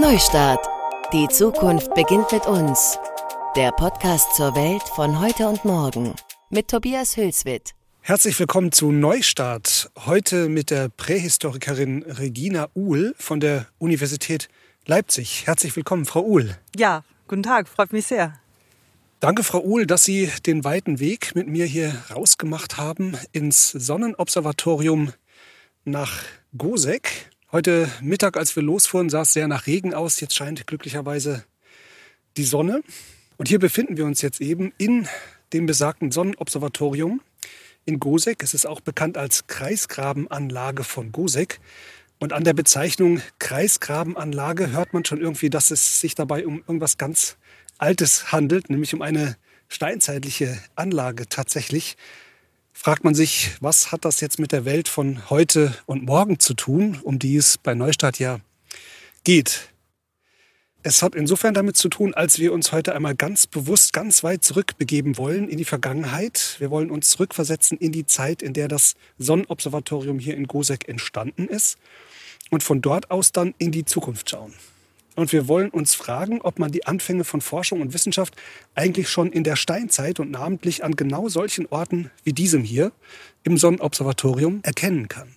Neustart. Die Zukunft beginnt mit uns. Der Podcast zur Welt von heute und morgen mit Tobias Hülswit. Herzlich willkommen zu Neustart. Heute mit der Prähistorikerin Regina Uhl von der Universität Leipzig. Herzlich willkommen, Frau Uhl. Ja, guten Tag, freut mich sehr. Danke, Frau Uhl, dass Sie den weiten Weg mit mir hier rausgemacht haben ins Sonnenobservatorium nach Gosek. Heute Mittag, als wir losfuhren, sah es sehr nach Regen aus. Jetzt scheint glücklicherweise die Sonne. Und hier befinden wir uns jetzt eben in dem besagten Sonnenobservatorium in Gosek. Es ist auch bekannt als Kreisgrabenanlage von Gosek. Und an der Bezeichnung Kreisgrabenanlage hört man schon irgendwie, dass es sich dabei um irgendwas ganz Altes handelt, nämlich um eine steinzeitliche Anlage tatsächlich fragt man sich, was hat das jetzt mit der Welt von heute und morgen zu tun, um die es bei Neustadt ja geht. Es hat insofern damit zu tun, als wir uns heute einmal ganz bewusst ganz weit zurückbegeben wollen in die Vergangenheit. Wir wollen uns zurückversetzen in die Zeit, in der das Sonnenobservatorium hier in Gosek entstanden ist und von dort aus dann in die Zukunft schauen. Und wir wollen uns fragen, ob man die Anfänge von Forschung und Wissenschaft eigentlich schon in der Steinzeit und namentlich an genau solchen Orten wie diesem hier im Sonnenobservatorium erkennen kann.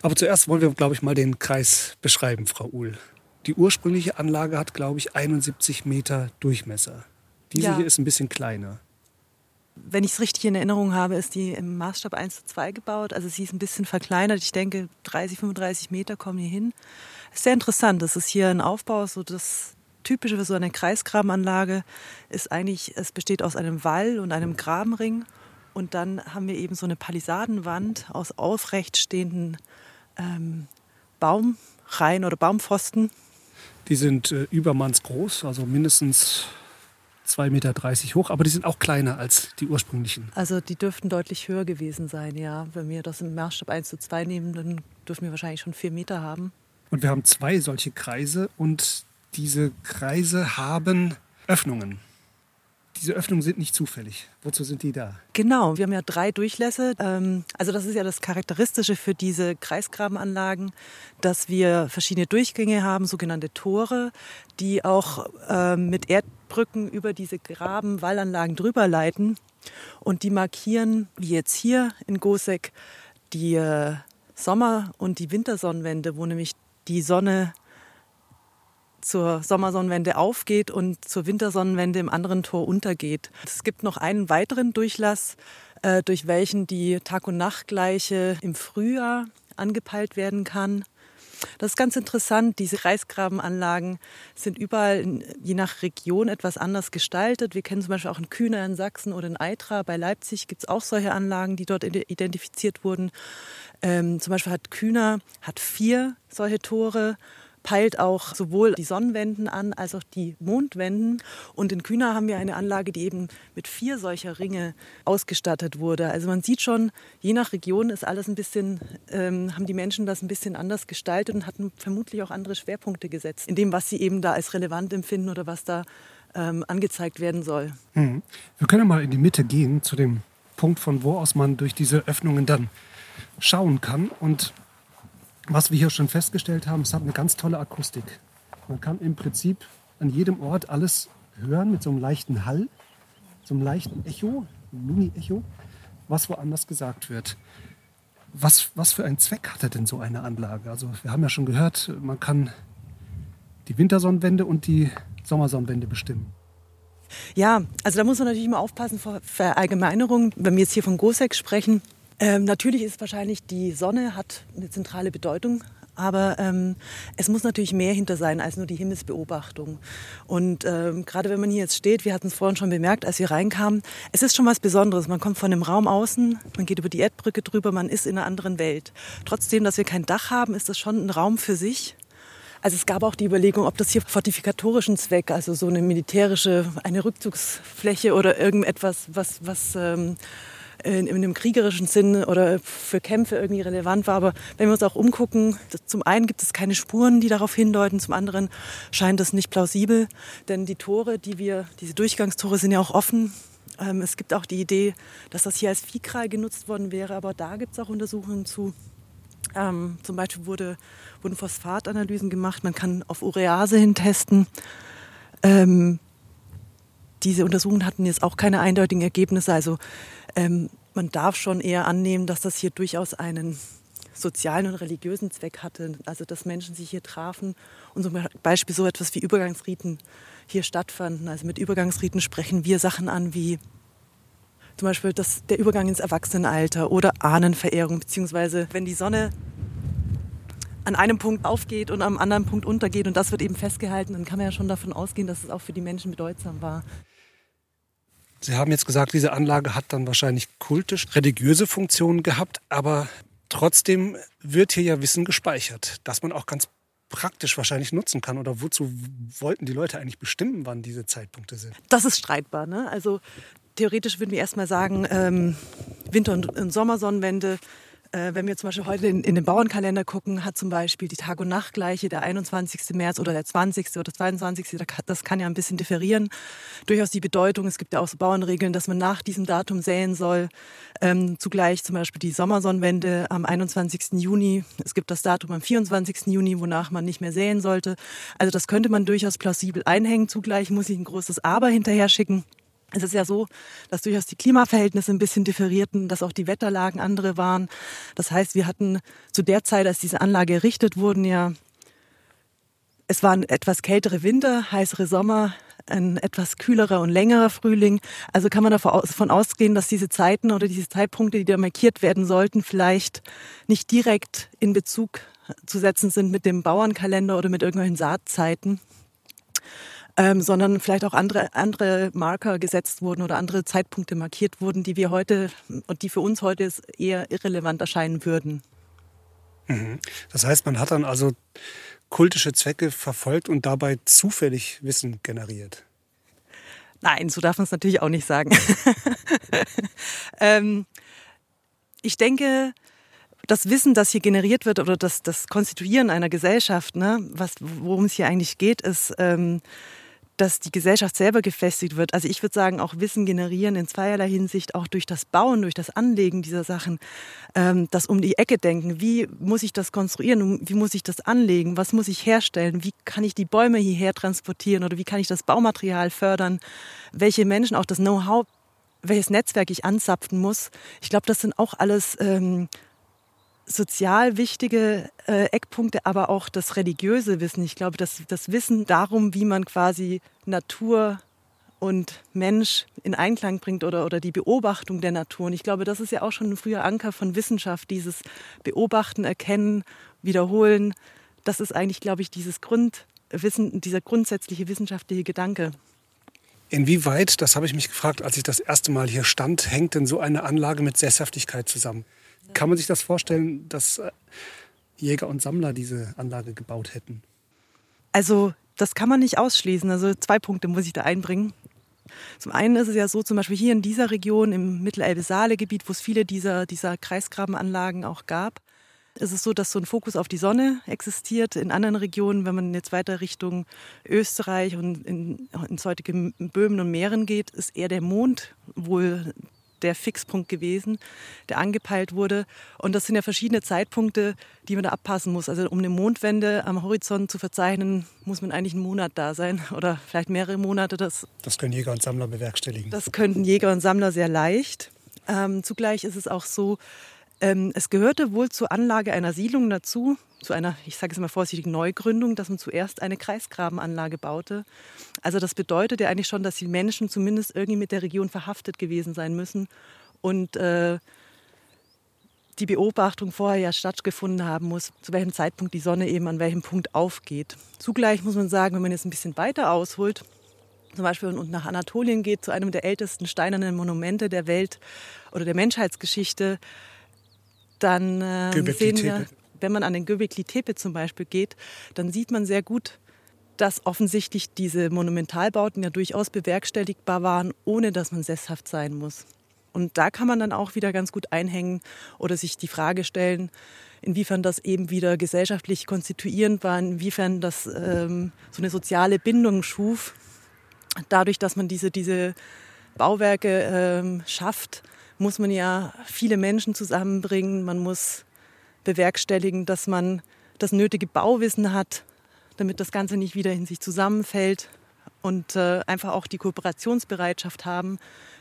Aber zuerst wollen wir, glaube ich, mal den Kreis beschreiben, Frau Uhl. Die ursprüngliche Anlage hat, glaube ich, 71 Meter Durchmesser. Diese ja. hier ist ein bisschen kleiner. Wenn ich es richtig in Erinnerung habe, ist die im Maßstab 1 zu 2 gebaut. Also sie ist ein bisschen verkleinert. Ich denke, 30, 35 Meter kommen hier hin sehr interessant. Das ist hier ein Aufbau, so das Typische für so eine Kreisgrabenanlage ist eigentlich, es besteht aus einem Wall und einem Grabenring. Und dann haben wir eben so eine Palisadenwand aus aufrecht stehenden ähm, Baumreihen oder Baumpfosten. Die sind äh, übermannsgroß, also mindestens 2,30 Meter hoch, aber die sind auch kleiner als die ursprünglichen. Also die dürften deutlich höher gewesen sein, ja. Wenn wir das im Maßstab 1 zu 2 nehmen, dann dürfen wir wahrscheinlich schon 4 Meter haben. Und wir haben zwei solche Kreise und diese Kreise haben Öffnungen. Diese Öffnungen sind nicht zufällig. Wozu sind die da? Genau, wir haben ja drei Durchlässe. Ähm, also das ist ja das Charakteristische für diese Kreisgrabenanlagen, dass wir verschiedene Durchgänge haben, sogenannte Tore, die auch ähm, mit Erdbrücken über diese Graben-Wallanlagen drüber leiten. Und die markieren, wie jetzt hier in Gosek, die äh, Sommer- und die Wintersonnenwende, wo nämlich die Sonne zur Sommersonnenwende aufgeht und zur Wintersonnenwende im anderen Tor untergeht. Es gibt noch einen weiteren Durchlass, äh, durch welchen die Tag- und Nachtgleiche im Frühjahr angepeilt werden kann. Das ist ganz interessant. Diese Kreisgrabenanlagen sind überall, je nach Region, etwas anders gestaltet. Wir kennen zum Beispiel auch in Kühner in Sachsen oder in Eitra. Bei Leipzig gibt es auch solche Anlagen, die dort identifiziert wurden. Ähm, zum Beispiel hat Kühner hat vier solche Tore peilt auch sowohl die Sonnenwenden an als auch die Mondwenden. Und in Kühner haben wir eine Anlage, die eben mit vier solcher Ringe ausgestattet wurde. Also man sieht schon, je nach Region ist alles ein bisschen, ähm, haben die Menschen das ein bisschen anders gestaltet und hatten vermutlich auch andere Schwerpunkte gesetzt, in dem, was sie eben da als relevant empfinden oder was da ähm, angezeigt werden soll. Mhm. Wir können mal in die Mitte gehen, zu dem Punkt, von wo aus man durch diese Öffnungen dann schauen kann. Und was wir hier schon festgestellt haben, es hat eine ganz tolle Akustik. Man kann im Prinzip an jedem Ort alles hören mit so einem leichten Hall, so einem leichten Echo, Mini-Echo, was woanders gesagt wird. Was, was für einen Zweck hatte denn so eine Anlage? Also wir haben ja schon gehört, man kann die Wintersonnenwende und die Sommersonnenwende bestimmen. Ja, also da muss man natürlich immer aufpassen vor Verallgemeinerung. Wenn wir jetzt hier von GOSEC sprechen, ähm, natürlich ist wahrscheinlich die Sonne hat eine zentrale Bedeutung, aber ähm, es muss natürlich mehr hinter sein als nur die Himmelsbeobachtung. Und ähm, gerade wenn man hier jetzt steht, wir hatten es vorhin schon bemerkt, als wir reinkamen, es ist schon was Besonderes. Man kommt von dem Raum außen, man geht über die Erdbrücke drüber, man ist in einer anderen Welt. Trotzdem, dass wir kein Dach haben, ist das schon ein Raum für sich. Also es gab auch die Überlegung, ob das hier fortifikatorischen Zweck, also so eine militärische, eine Rückzugsfläche oder irgendetwas, was, was ähm, in, in einem kriegerischen Sinn oder für Kämpfe irgendwie relevant war. Aber wenn wir uns auch umgucken, zum einen gibt es keine Spuren, die darauf hindeuten, zum anderen scheint das nicht plausibel, denn die Tore, die wir, diese Durchgangstore sind ja auch offen. Ähm, es gibt auch die Idee, dass das hier als Viehkral genutzt worden wäre, aber da gibt es auch Untersuchungen zu. Ähm, zum Beispiel wurde, wurden Phosphatanalysen gemacht. Man kann auf Urease hin testen. Ähm, diese Untersuchungen hatten jetzt auch keine eindeutigen Ergebnisse. Also ähm, man darf schon eher annehmen, dass das hier durchaus einen sozialen und religiösen Zweck hatte. Also dass Menschen sich hier trafen und zum Beispiel so etwas wie Übergangsriten hier stattfanden. Also mit Übergangsriten sprechen wir Sachen an wie zum Beispiel das, der Übergang ins Erwachsenenalter oder Ahnenverehrung, beziehungsweise wenn die Sonne an einem Punkt aufgeht und am anderen Punkt untergeht und das wird eben festgehalten, dann kann man ja schon davon ausgehen, dass es auch für die Menschen bedeutsam war. Sie haben jetzt gesagt, diese Anlage hat dann wahrscheinlich kultisch religiöse Funktionen gehabt, aber trotzdem wird hier ja Wissen gespeichert, das man auch ganz praktisch wahrscheinlich nutzen kann. Oder wozu wollten die Leute eigentlich bestimmen, wann diese Zeitpunkte sind? Das ist streitbar. Ne? Also theoretisch würden wir erstmal sagen, ähm, Winter- und Sommersonnenwende äh, wenn wir zum Beispiel heute in, in, den Bauernkalender gucken, hat zum Beispiel die Tag- und Nachtgleiche, der 21. März oder der 20. oder 22. Das kann ja ein bisschen differieren. Durchaus die Bedeutung, es gibt ja auch so Bauernregeln, dass man nach diesem Datum säen soll. Ähm, zugleich zum Beispiel die Sommersonnenwende am 21. Juni. Es gibt das Datum am 24. Juni, wonach man nicht mehr säen sollte. Also das könnte man durchaus plausibel einhängen. Zugleich muss ich ein großes Aber hinterher schicken. Es ist ja so, dass durchaus die Klimaverhältnisse ein bisschen differierten, dass auch die Wetterlagen andere waren. Das heißt, wir hatten zu der Zeit, als diese Anlage errichtet wurden, ja, es waren etwas kältere Winter, heißere Sommer, ein etwas kühlerer und längerer Frühling. Also kann man davon ausgehen, dass diese Zeiten oder diese Zeitpunkte, die da markiert werden sollten, vielleicht nicht direkt in Bezug zu setzen sind mit dem Bauernkalender oder mit irgendwelchen Saatzeiten ähm, sondern vielleicht auch andere, andere Marker gesetzt wurden oder andere Zeitpunkte markiert wurden, die wir heute und die für uns heute eher irrelevant erscheinen würden. Mhm. Das heißt, man hat dann also kultische Zwecke verfolgt und dabei zufällig Wissen generiert. Nein, so darf man es natürlich auch nicht sagen. ähm, ich denke, das Wissen, das hier generiert wird oder das, das Konstituieren einer Gesellschaft, ne, worum es hier eigentlich geht, ist, ähm, dass die Gesellschaft selber gefestigt wird. Also ich würde sagen, auch Wissen generieren in zweierlei Hinsicht, auch durch das Bauen, durch das Anlegen dieser Sachen, ähm, das um die Ecke denken. Wie muss ich das konstruieren? Wie muss ich das anlegen? Was muss ich herstellen? Wie kann ich die Bäume hierher transportieren oder wie kann ich das Baumaterial fördern? Welche Menschen, auch das Know-how, welches Netzwerk ich anzapfen muss? Ich glaube, das sind auch alles ähm, sozial wichtige äh, Eckpunkte, aber auch das religiöse Wissen. Ich glaube, das, das Wissen darum, wie man quasi Natur und Mensch in Einklang bringt oder, oder die Beobachtung der Natur. Und ich glaube, das ist ja auch schon ein früher Anker von Wissenschaft, dieses Beobachten, Erkennen, Wiederholen. Das ist eigentlich, glaube ich, dieses Grundwissen, dieser grundsätzliche wissenschaftliche Gedanke. Inwieweit, das habe ich mich gefragt, als ich das erste Mal hier stand, hängt denn so eine Anlage mit Sesshaftigkeit zusammen? Kann man sich das vorstellen, dass äh, Jäger und Sammler diese Anlage gebaut hätten? Also das kann man nicht ausschließen. Also zwei Punkte muss ich da einbringen. Zum einen ist es ja so, zum Beispiel hier in dieser Region, im Mittelelbe-Saale-Gebiet, wo es viele dieser, dieser Kreisgrabenanlagen auch gab, ist es so, dass so ein Fokus auf die Sonne existiert. In anderen Regionen, wenn man jetzt weiter Richtung Österreich und in, ins heutige Böhmen und Mähren geht, ist eher der Mond wohl der Fixpunkt gewesen, der angepeilt wurde. Und das sind ja verschiedene Zeitpunkte, die man da abpassen muss. Also um eine Mondwende am Horizont zu verzeichnen, muss man eigentlich einen Monat da sein oder vielleicht mehrere Monate. Das, das können Jäger und Sammler bewerkstelligen. Das könnten Jäger und Sammler sehr leicht. Ähm, zugleich ist es auch so, ähm, es gehörte wohl zur Anlage einer Siedlung dazu, zu einer, ich sage es mal vorsichtig, Neugründung, dass man zuerst eine Kreisgrabenanlage baute. Also das bedeutet ja eigentlich schon, dass die Menschen zumindest irgendwie mit der Region verhaftet gewesen sein müssen und äh, die Beobachtung vorher ja stattgefunden haben muss, zu welchem Zeitpunkt die Sonne eben an welchem Punkt aufgeht. Zugleich muss man sagen, wenn man jetzt ein bisschen weiter ausholt, zum Beispiel und nach Anatolien geht, zu einem der ältesten steinernen Monumente der Welt oder der Menschheitsgeschichte, dann äh, sehen wir, wenn man an den Göbekli Tepe zum Beispiel geht, dann sieht man sehr gut, dass offensichtlich diese Monumentalbauten ja durchaus bewerkstelligbar waren, ohne dass man sesshaft sein muss. Und da kann man dann auch wieder ganz gut einhängen oder sich die Frage stellen, inwiefern das eben wieder gesellschaftlich konstituierend war, inwiefern das ähm, so eine soziale Bindung schuf, dadurch, dass man diese, diese Bauwerke ähm, schafft, muss man ja viele Menschen zusammenbringen, man muss bewerkstelligen, dass man das nötige Bauwissen hat, damit das Ganze nicht wieder in sich zusammenfällt und äh, einfach auch die Kooperationsbereitschaft haben,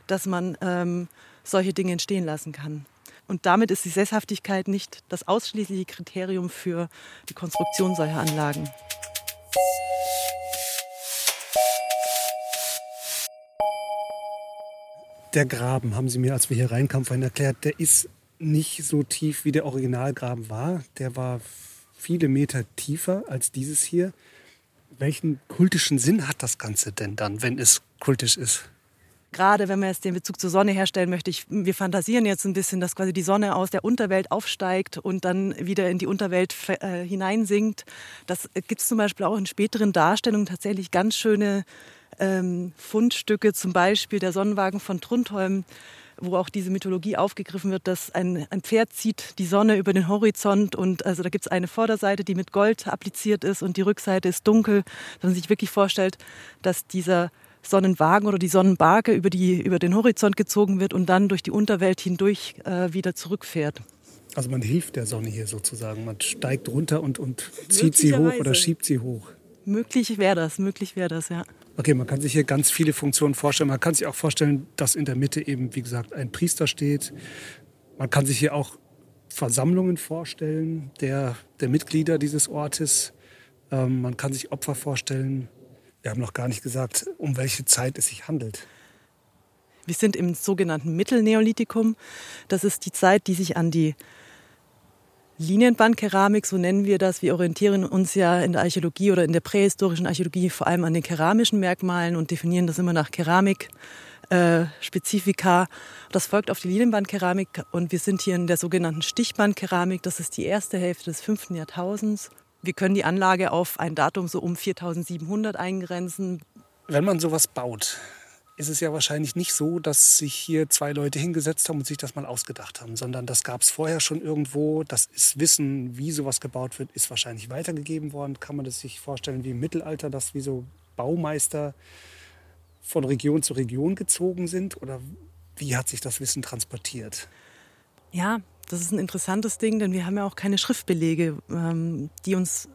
dass man ähm, solche Dinge entstehen lassen kann. Und damit ist die Sesshaftigkeit nicht das ausschließliche Kriterium für die Konstruktion solcher Anlagen. Der Graben, haben Sie mir, als wir hier reinkamen, vorhin erklärt, der ist nicht so tief, wie der Originalgraben war. Der war viele Meter tiefer als dieses hier. Welchen kultischen Sinn hat das Ganze denn dann, wenn es kultisch ist? Gerade wenn man jetzt den Bezug zur Sonne herstellen möchte, ich, wir fantasieren jetzt ein bisschen, dass quasi die Sonne aus der Unterwelt aufsteigt und dann wieder in die Unterwelt äh, hineinsinkt. Das gibt es zum Beispiel auch in späteren Darstellungen tatsächlich ganz schöne ähm, Fundstücke, zum Beispiel der Sonnenwagen von Trundholm wo auch diese Mythologie aufgegriffen wird, dass ein, ein Pferd zieht die Sonne über den Horizont und also da gibt es eine Vorderseite, die mit Gold appliziert ist und die Rückseite ist dunkel, dass man sich wirklich vorstellt, dass dieser Sonnenwagen oder die Sonnenbarke über, die, über den Horizont gezogen wird und dann durch die Unterwelt hindurch äh, wieder zurückfährt. Also man hilft der Sonne hier sozusagen. Man steigt runter und, und zieht sie hoch oder schiebt sie hoch. Möglich wäre das, möglich wäre das, ja. Okay, man kann sich hier ganz viele Funktionen vorstellen. Man kann sich auch vorstellen, dass in der Mitte eben, wie gesagt, ein Priester steht. Man kann sich hier auch Versammlungen vorstellen der, der Mitglieder dieses Ortes. Ähm, man kann sich Opfer vorstellen. Wir haben noch gar nicht gesagt, um welche Zeit es sich handelt. Wir sind im sogenannten Mittelneolithikum. Das ist die Zeit, die sich an die Linienbandkeramik, so nennen wir das. Wir orientieren uns ja in der Archäologie oder in der prähistorischen Archäologie vor allem an den keramischen Merkmalen und definieren das immer nach Keramik-Spezifika. Äh, das folgt auf die Linienbandkeramik und wir sind hier in der sogenannten Stichbandkeramik. Das ist die erste Hälfte des fünften Jahrtausends. Wir können die Anlage auf ein Datum so um 4700 eingrenzen. Wenn man sowas baut, ist es ja wahrscheinlich nicht so, dass sich hier zwei Leute hingesetzt haben und sich das mal ausgedacht haben, sondern das gab es vorher schon irgendwo. Das ist Wissen, wie sowas gebaut wird, ist wahrscheinlich weitergegeben worden. Kann man das sich vorstellen wie im Mittelalter, dass wie so Baumeister von Region zu Region gezogen sind? Oder wie hat sich das Wissen transportiert? Ja, das ist ein interessantes Ding, denn wir haben ja auch keine Schriftbelege, ähm, die uns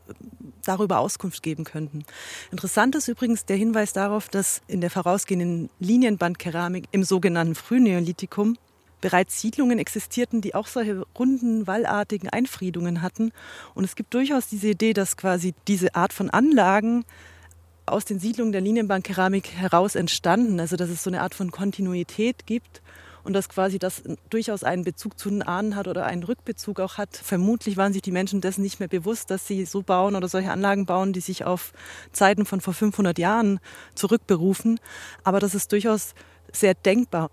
darüber Auskunft geben könnten. Interessant ist übrigens der Hinweis darauf, dass in der vorausgehenden Linienbandkeramik im sogenannten Frühneolithikum bereits Siedlungen existierten, die auch solche runden, wallartigen Einfriedungen hatten. Und es gibt durchaus diese Idee, dass quasi diese Art von Anlagen aus den Siedlungen der Linienbandkeramik heraus entstanden. Also dass es so eine Art von Kontinuität gibt und dass quasi das durchaus einen Bezug zu den Ahnen hat oder einen Rückbezug auch hat. Vermutlich waren sich die Menschen dessen nicht mehr bewusst, dass sie so bauen oder solche Anlagen bauen, die sich auf Zeiten von vor 500 Jahren zurückberufen. Aber das ist durchaus sehr denkbar.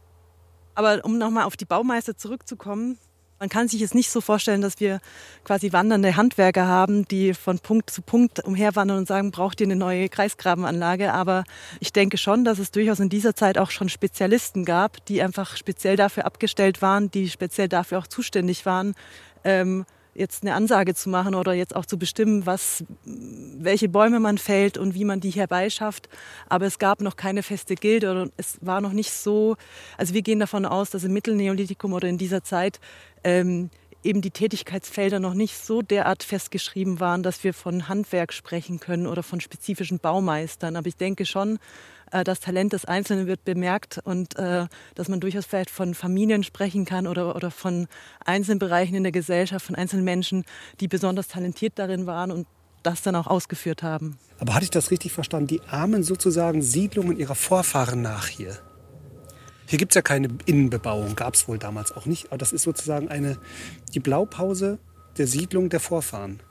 Aber um nochmal auf die Baumeister zurückzukommen, man kann sich jetzt nicht so vorstellen, dass wir quasi wandernde Handwerker haben, die von Punkt zu Punkt umherwandern und sagen, braucht ihr eine neue Kreisgrabenanlage. Aber ich denke schon, dass es durchaus in dieser Zeit auch schon Spezialisten gab, die einfach speziell dafür abgestellt waren, die speziell dafür auch zuständig waren, ähm, jetzt eine Ansage zu machen oder jetzt auch zu bestimmen, was, welche Bäume man fällt und wie man die herbeischafft. Aber es gab noch keine feste Gilde oder es war noch nicht so. Also wir gehen davon aus, dass im Mittelneolithikum oder in dieser Zeit ähm, eben die Tätigkeitsfelder noch nicht so derart festgeschrieben waren, dass wir von Handwerk sprechen können oder von spezifischen Baumeistern. Aber ich denke schon, das Talent des Einzelnen wird bemerkt und äh, dass man durchaus vielleicht von Familien sprechen kann oder, oder von einzelnen Bereichen in der Gesellschaft, von einzelnen Menschen, die besonders talentiert darin waren und das dann auch ausgeführt haben. Aber hatte ich das richtig verstanden? Die ahmen sozusagen Siedlungen ihrer Vorfahren nach hier? Hier gibt es ja keine Innenbebauung, gab es wohl damals auch nicht. Aber das ist sozusagen eine, die Blaupause der Siedlung der Vorfahren.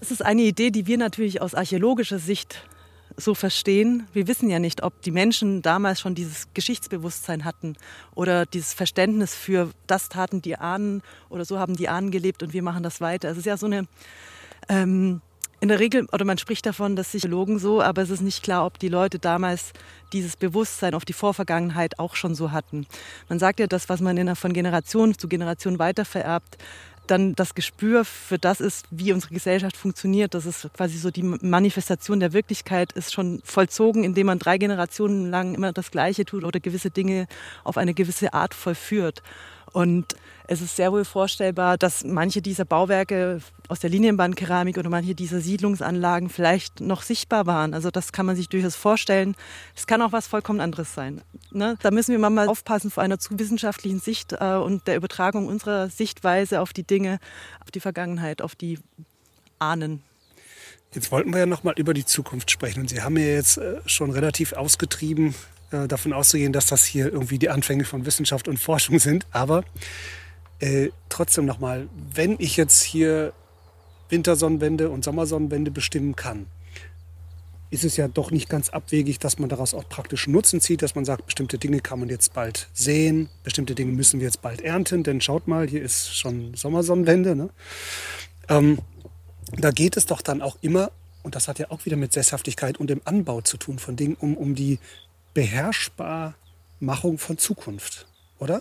Das ist eine Idee, die wir natürlich aus archäologischer Sicht so verstehen. Wir wissen ja nicht, ob die Menschen damals schon dieses Geschichtsbewusstsein hatten oder dieses Verständnis für das taten die Ahnen oder so haben die Ahnen gelebt und wir machen das weiter. Es ist ja so eine ähm, in der Regel, oder man spricht davon, dass sich Logen so, aber es ist nicht klar, ob die Leute damals dieses Bewusstsein auf die Vorvergangenheit auch schon so hatten. Man sagt ja, das, was man in, von Generation zu Generation weitervererbt, dann das Gespür für das ist, wie unsere Gesellschaft funktioniert. Das ist quasi so die Manifestation der Wirklichkeit ist schon vollzogen, indem man drei Generationen lang immer das Gleiche tut oder gewisse Dinge auf eine gewisse Art vollführt. Und es ist sehr wohl vorstellbar, dass manche dieser Bauwerke aus der Linienbandkeramik oder manche dieser Siedlungsanlagen vielleicht noch sichtbar waren. Also das kann man sich durchaus vorstellen. Es kann auch was vollkommen anderes sein. Ne? Da müssen wir mal aufpassen vor einer zu wissenschaftlichen Sicht äh, und der Übertragung unserer Sichtweise auf die Dinge, auf die Vergangenheit, auf die Ahnen. Jetzt wollten wir ja noch mal über die Zukunft sprechen. Und Sie haben ja jetzt äh, schon relativ ausgetrieben, äh, davon auszugehen, dass das hier irgendwie die Anfänge von Wissenschaft und Forschung sind. Aber äh, trotzdem noch mal, wenn ich jetzt hier Wintersonnenwende und Sommersonnenwende bestimmen kann, ist es ja doch nicht ganz abwegig, dass man daraus auch praktischen Nutzen zieht, dass man sagt, bestimmte Dinge kann man jetzt bald sehen, bestimmte Dinge müssen wir jetzt bald ernten, denn schaut mal, hier ist schon Sommersonnenwende. Ne? Ähm, da geht es doch dann auch immer, und das hat ja auch wieder mit Sesshaftigkeit und dem Anbau zu tun von Dingen, um, um die Beherrschbarmachung von Zukunft, oder?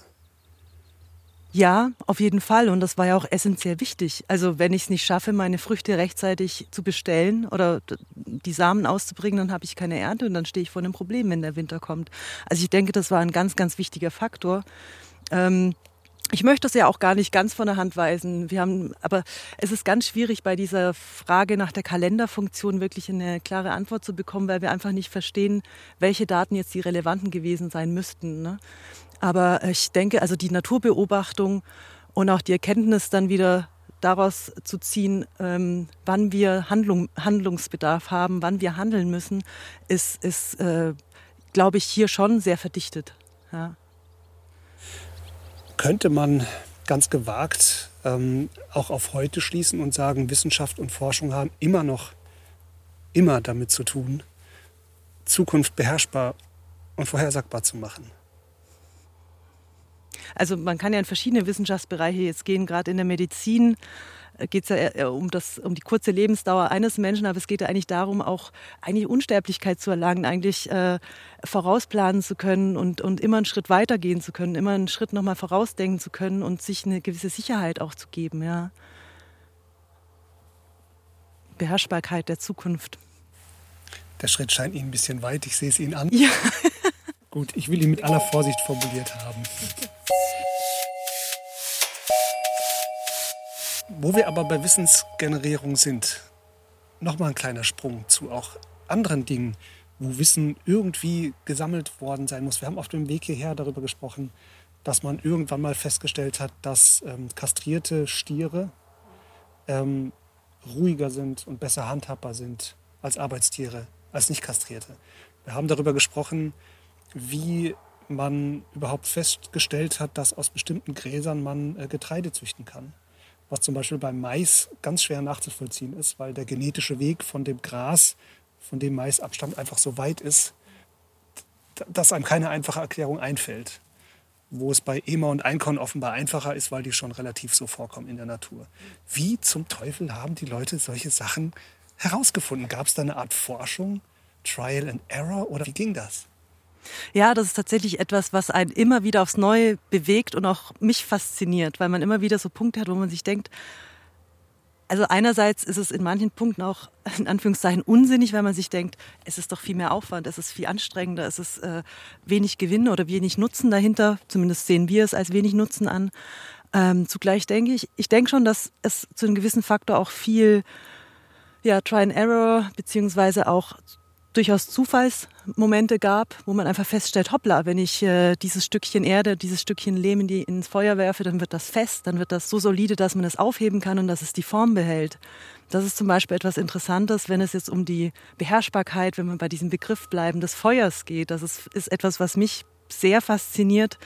Ja, auf jeden Fall. Und das war ja auch essentiell wichtig. Also wenn ich es nicht schaffe, meine Früchte rechtzeitig zu bestellen oder die Samen auszubringen, dann habe ich keine Ernte und dann stehe ich vor einem Problem, wenn der Winter kommt. Also ich denke, das war ein ganz, ganz wichtiger Faktor. Ähm, ich möchte es ja auch gar nicht ganz von der Hand weisen. Wir haben, aber es ist ganz schwierig, bei dieser Frage nach der Kalenderfunktion wirklich eine klare Antwort zu bekommen, weil wir einfach nicht verstehen, welche Daten jetzt die relevanten gewesen sein müssten. Ne? Aber ich denke, also die Naturbeobachtung und auch die Erkenntnis dann wieder daraus zu ziehen, ähm, wann wir Handlung, Handlungsbedarf haben, wann wir handeln müssen, ist, ist äh, glaube ich, hier schon sehr verdichtet. Ja könnte man ganz gewagt ähm, auch auf heute schließen und sagen, Wissenschaft und Forschung haben immer noch, immer damit zu tun, Zukunft beherrschbar und vorhersagbar zu machen. Also man kann ja in verschiedene Wissenschaftsbereiche jetzt gehen, gerade in der Medizin geht es ja um, das, um die kurze Lebensdauer eines Menschen, aber es geht ja eigentlich darum, auch eigentlich Unsterblichkeit zu erlangen, eigentlich äh, vorausplanen zu können und, und immer einen Schritt weiter gehen zu können, immer einen Schritt nochmal vorausdenken zu können und sich eine gewisse Sicherheit auch zu geben, ja. Beherrschbarkeit der Zukunft. Der Schritt scheint Ihnen ein bisschen weit, ich sehe es Ihnen an. Ja. Gut, ich will ihn mit aller Vorsicht formuliert haben. Wo wir aber bei Wissensgenerierung sind, nochmal ein kleiner Sprung zu auch anderen Dingen, wo Wissen irgendwie gesammelt worden sein muss. Wir haben auf dem Weg hierher darüber gesprochen, dass man irgendwann mal festgestellt hat, dass ähm, kastrierte Stiere ähm, ruhiger sind und besser handhabbar sind als Arbeitstiere, als nicht kastrierte. Wir haben darüber gesprochen, wie man überhaupt festgestellt hat, dass aus bestimmten Gräsern man äh, Getreide züchten kann was zum Beispiel beim Mais ganz schwer nachzuvollziehen ist, weil der genetische Weg von dem Gras, von dem Mais abstammt, einfach so weit ist, dass einem keine einfache Erklärung einfällt. Wo es bei Ema und Einkorn offenbar einfacher ist, weil die schon relativ so vorkommen in der Natur. Wie zum Teufel haben die Leute solche Sachen herausgefunden? Gab es da eine Art Forschung, Trial and Error oder wie ging das? Ja, das ist tatsächlich etwas, was einen immer wieder aufs Neue bewegt und auch mich fasziniert, weil man immer wieder so Punkte hat, wo man sich denkt, also einerseits ist es in manchen Punkten auch in Anführungszeichen unsinnig, weil man sich denkt, es ist doch viel mehr Aufwand, es ist viel anstrengender, es ist äh, wenig Gewinn oder wenig Nutzen dahinter. Zumindest sehen wir es als wenig Nutzen an. Ähm, zugleich denke ich, ich denke schon, dass es zu einem gewissen Faktor auch viel ja, Try and Error beziehungsweise auch durchaus Zufallsmomente gab, wo man einfach feststellt, hoppla, wenn ich äh, dieses Stückchen Erde, dieses Stückchen Lehm in die, ins Feuer werfe, dann wird das fest, dann wird das so solide, dass man es aufheben kann und dass es die Form behält. Das ist zum Beispiel etwas Interessantes, wenn es jetzt um die Beherrschbarkeit, wenn wir bei diesem Begriff bleiben, des Feuers geht. Das ist, ist etwas, was mich sehr fasziniert.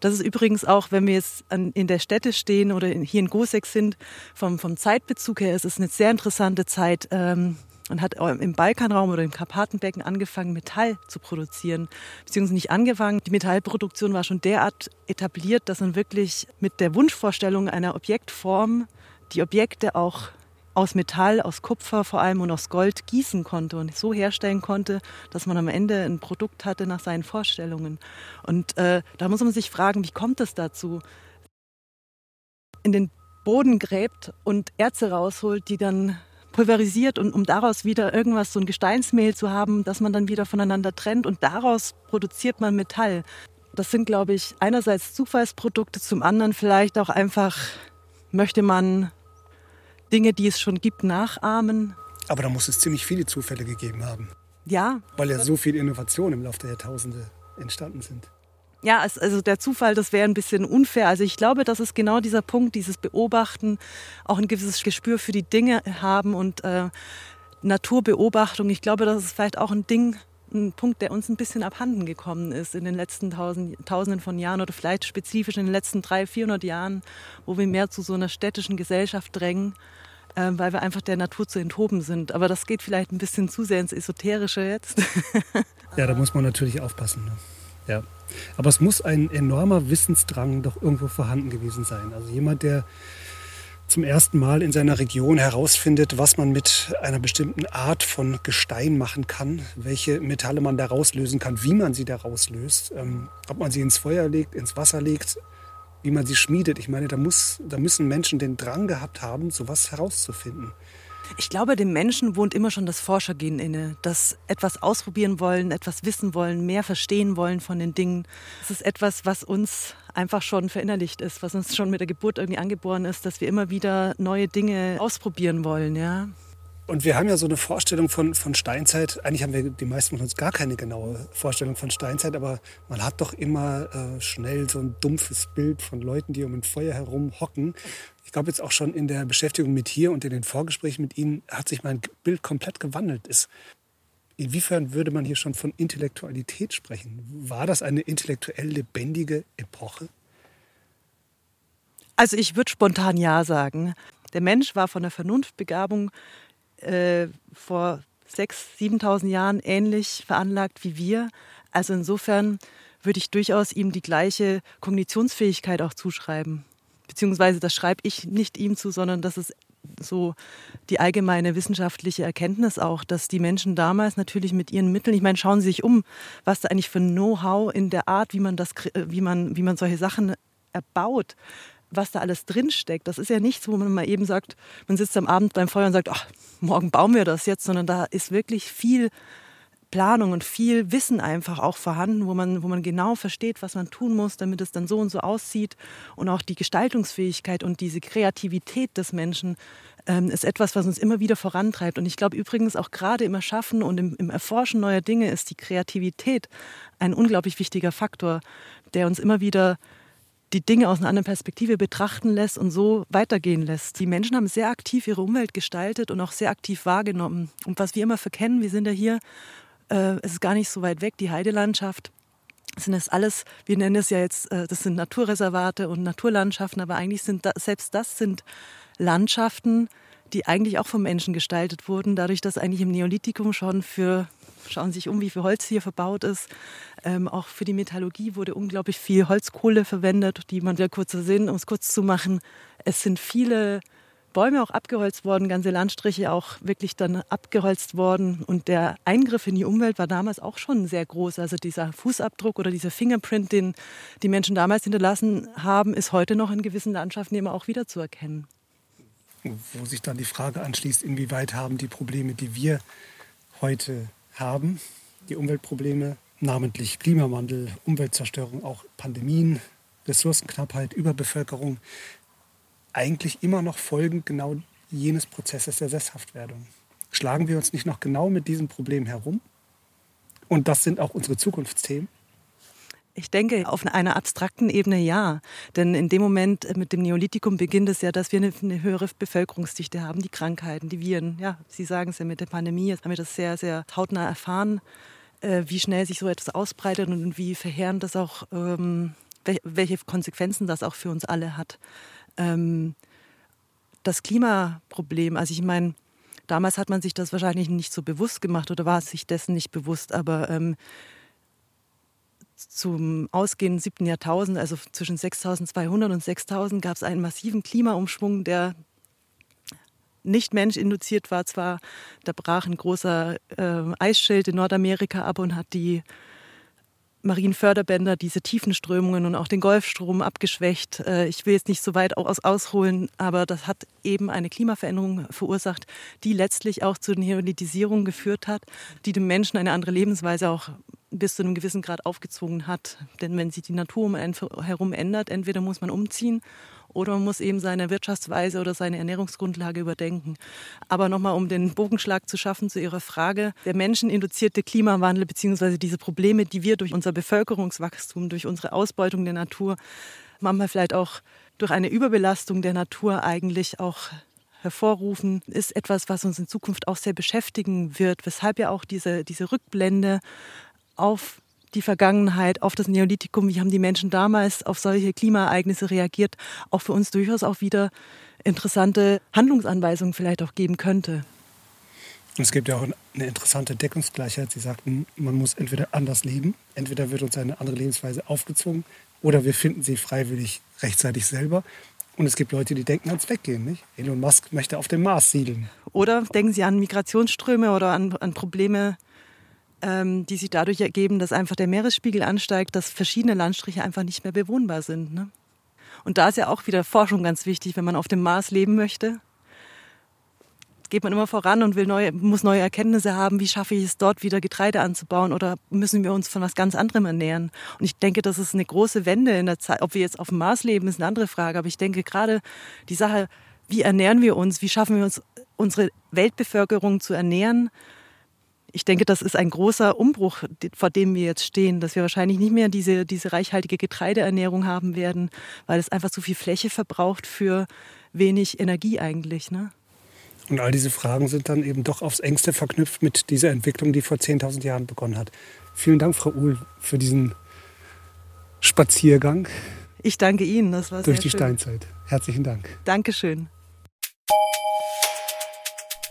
Das ist übrigens auch, wenn wir jetzt an, in der Städte stehen oder in, hier in Gosek sind, vom, vom Zeitbezug her ist es eine sehr interessante Zeit. Ähm, und hat im Balkanraum oder im Karpatenbecken angefangen, Metall zu produzieren. Beziehungsweise nicht angefangen. Die Metallproduktion war schon derart etabliert, dass man wirklich mit der Wunschvorstellung einer Objektform die Objekte auch aus Metall, aus Kupfer vor allem und aus Gold gießen konnte und so herstellen konnte, dass man am Ende ein Produkt hatte nach seinen Vorstellungen. Und äh, da muss man sich fragen, wie kommt es dazu? In den Boden gräbt und Erze rausholt, die dann pulverisiert und um daraus wieder irgendwas, so ein Gesteinsmehl zu haben, das man dann wieder voneinander trennt und daraus produziert man Metall. Das sind, glaube ich, einerseits Zufallsprodukte, zum anderen vielleicht auch einfach, möchte man Dinge, die es schon gibt, nachahmen. Aber da muss es ziemlich viele Zufälle gegeben haben. Ja. Weil ja so viele Innovationen im Laufe der Jahrtausende entstanden sind. Ja, also der Zufall, das wäre ein bisschen unfair. Also ich glaube, das ist genau dieser Punkt, dieses Beobachten, auch ein gewisses Gespür für die Dinge haben und äh, Naturbeobachtung. Ich glaube, das ist vielleicht auch ein Ding, ein Punkt, der uns ein bisschen abhanden gekommen ist in den letzten tausend, Tausenden von Jahren oder vielleicht spezifisch in den letzten 300, 400 Jahren, wo wir mehr zu so einer städtischen Gesellschaft drängen, äh, weil wir einfach der Natur zu enthoben sind. Aber das geht vielleicht ein bisschen zu sehr ins Esoterische jetzt. ja, da muss man natürlich aufpassen. Ne? Ja. Aber es muss ein enormer Wissensdrang doch irgendwo vorhanden gewesen sein. Also jemand, der zum ersten Mal in seiner Region herausfindet, was man mit einer bestimmten Art von Gestein machen kann, welche Metalle man da rauslösen kann, wie man sie da rauslöst, ähm, ob man sie ins Feuer legt, ins Wasser legt, wie man sie schmiedet. Ich meine, da, muss, da müssen Menschen den Drang gehabt haben, sowas herauszufinden. Ich glaube, dem Menschen wohnt immer schon das Forschergehen inne. Das etwas ausprobieren wollen, etwas wissen wollen, mehr verstehen wollen von den Dingen. Das ist etwas, was uns einfach schon verinnerlicht ist, was uns schon mit der Geburt irgendwie angeboren ist, dass wir immer wieder neue Dinge ausprobieren wollen, ja. Und wir haben ja so eine Vorstellung von, von Steinzeit. Eigentlich haben wir die meisten von uns gar keine genaue Vorstellung von Steinzeit, aber man hat doch immer äh, schnell so ein dumpfes Bild von Leuten, die um ein Feuer herum hocken. Ich glaube jetzt auch schon in der Beschäftigung mit hier und in den Vorgesprächen mit Ihnen hat sich mein Bild komplett gewandelt. Ist, inwiefern würde man hier schon von Intellektualität sprechen? War das eine intellektuell lebendige Epoche? Also ich würde spontan ja sagen. Der Mensch war von der Vernunftbegabung äh, vor 6.000, 7.000 Jahren ähnlich veranlagt wie wir. Also insofern würde ich durchaus ihm die gleiche Kognitionsfähigkeit auch zuschreiben. Beziehungsweise das schreibe ich nicht ihm zu, sondern das ist so die allgemeine wissenschaftliche Erkenntnis auch, dass die Menschen damals natürlich mit ihren Mitteln, ich meine, schauen Sie sich um, was da eigentlich für Know-how in der Art, wie man das, wie man, wie man solche Sachen erbaut, was da alles drinsteckt. Das ist ja nichts, wo man mal eben sagt, man sitzt am Abend beim Feuer und sagt, ach, morgen bauen wir das jetzt, sondern da ist wirklich viel Planung und viel Wissen einfach auch vorhanden, wo man, wo man genau versteht, was man tun muss, damit es dann so und so aussieht. Und auch die Gestaltungsfähigkeit und diese Kreativität des Menschen ähm, ist etwas, was uns immer wieder vorantreibt. Und ich glaube übrigens auch gerade im Erschaffen und im, im Erforschen neuer Dinge ist die Kreativität ein unglaublich wichtiger Faktor, der uns immer wieder die Dinge aus einer anderen Perspektive betrachten lässt und so weitergehen lässt. Die Menschen haben sehr aktiv ihre Umwelt gestaltet und auch sehr aktiv wahrgenommen. Und was wir immer verkennen, wir sind ja hier, äh, es ist gar nicht so weit weg, die Heidelandschaft. Sind das alles, wir nennen es ja jetzt, äh, das sind Naturreservate und Naturlandschaften, aber eigentlich sind da, selbst das sind Landschaften, die eigentlich auch vom Menschen gestaltet wurden, dadurch, dass eigentlich im Neolithikum schon für schauen Sie sich um, wie viel Holz hier verbaut ist. Ähm, auch für die Metallurgie wurde unglaublich viel Holzkohle verwendet, die man ja kurzer Sinn, um es kurz zu machen. Es sind viele Bäume auch abgeholzt worden, ganze Landstriche auch wirklich dann abgeholzt worden. Und der Eingriff in die Umwelt war damals auch schon sehr groß. Also dieser Fußabdruck oder dieser Fingerprint, den die Menschen damals hinterlassen haben, ist heute noch in gewissen Landschaften immer auch wiederzuerkennen. Wo sich dann die Frage anschließt, inwieweit haben die Probleme, die wir heute haben, die Umweltprobleme, namentlich Klimawandel, Umweltzerstörung, auch Pandemien, Ressourcenknappheit, Überbevölkerung, eigentlich immer noch Folgen genau jenes Prozesses der Sesshaftwerdung. Schlagen wir uns nicht noch genau mit diesem Problem herum? Und das sind auch unsere Zukunftsthemen. Ich denke, auf einer abstrakten Ebene ja. Denn in dem Moment äh, mit dem Neolithikum beginnt es ja, dass wir eine, höhere Bevölkerungsdichte haben, die Krankheiten, die Viren. Ja, Sie sagen es ja mit der Pandemie, haben wir das sehr, sehr hautnah erfahren, äh, wie schnell sich so etwas ausbreitet und wie verheerend das auch, ähm, welche Konsequenzen das auch für uns alle hat. Ähm, das Klimaproblem, also ich meine, damals hat man sich das wahrscheinlich nicht so bewusst gemacht oder war sich dessen nicht bewusst, aber ähm, zum ausgehenden siebten Jahrtausend, also zwischen 6200 und 6000, gab es einen massiven Klimaumschwung, der nicht menschinduziert war. Zwar, da brach ein großer äh, Eisschild in Nordamerika ab und hat die Marienförderbänder, diese Tiefenströmungen und auch den Golfstrom abgeschwächt. Äh, ich will jetzt nicht so weit aus, ausholen, aber das hat eben eine Klimaveränderung verursacht, die letztlich auch zur Neolitisierung geführt hat, die dem Menschen eine andere Lebensweise auch bis zu einem gewissen Grad aufgezwungen hat. Denn wenn sich die Natur um einen herum ändert, entweder muss man umziehen oder man muss eben seine Wirtschaftsweise oder seine Ernährungsgrundlage überdenken. Aber nochmal, um den Bogenschlag zu schaffen zu Ihrer Frage, der menscheninduzierte Klimawandel beziehungsweise diese Probleme, die wir durch unser Bevölkerungswachstum, durch unsere Ausbeutung der Natur, manchmal vielleicht auch durch eine Überbelastung der Natur eigentlich auch hervorrufen, ist etwas, was uns in Zukunft auch sehr beschäftigen wird, weshalb ja auch diese, diese Rückblende auf die Vergangenheit, auf das Neolithikum, wie haben die Menschen damals auf solche Klimaereignisse reagiert, auch für uns durchaus auch wieder interessante Handlungsanweisungen vielleicht auch geben könnte. Und es gibt ja auch eine interessante Deckungsgleichheit. Sie sagten, man muss entweder anders leben, entweder wird uns eine andere Lebensweise aufgezwungen oder wir finden sie freiwillig rechtzeitig selber. Und es gibt Leute, die denken ans Weggehen. Nicht? Elon Musk möchte auf dem Mars siedeln. Oder denken Sie an Migrationsströme oder an, an Probleme, ähm, die sich dadurch ergeben, dass einfach der Meeresspiegel ansteigt, dass verschiedene Landstriche einfach nicht mehr bewohnbar sind. Ne? Und da ist ja auch wieder Forschung ganz wichtig, wenn man auf dem Mars leben möchte geht man immer voran und will neue, muss neue Erkenntnisse haben, wie schaffe ich es dort wieder Getreide anzubauen oder müssen wir uns von was ganz anderem ernähren. Und ich denke, das ist eine große Wende in der Zeit. Ob wir jetzt auf dem Mars leben, ist eine andere Frage. Aber ich denke gerade die Sache, wie ernähren wir uns, wie schaffen wir uns, unsere Weltbevölkerung zu ernähren, ich denke, das ist ein großer Umbruch, vor dem wir jetzt stehen, dass wir wahrscheinlich nicht mehr diese, diese reichhaltige Getreideernährung haben werden, weil es einfach zu viel Fläche verbraucht für wenig Energie eigentlich. Ne? Und all diese Fragen sind dann eben doch aufs engste verknüpft mit dieser Entwicklung, die vor 10.000 Jahren begonnen hat. Vielen Dank, Frau Uhl, für diesen Spaziergang. Ich danke Ihnen, das war Durch die schön. Steinzeit. Herzlichen Dank. Dankeschön.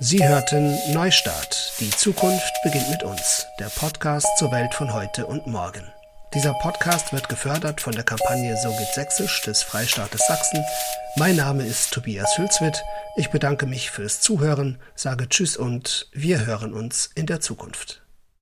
Sie hörten Neustart. Die Zukunft beginnt mit uns. Der Podcast zur Welt von heute und morgen. Dieser Podcast wird gefördert von der Kampagne So geht Sächsisch des Freistaates Sachsen. Mein Name ist Tobias Hülswit. Ich bedanke mich fürs Zuhören, sage Tschüss und wir hören uns in der Zukunft.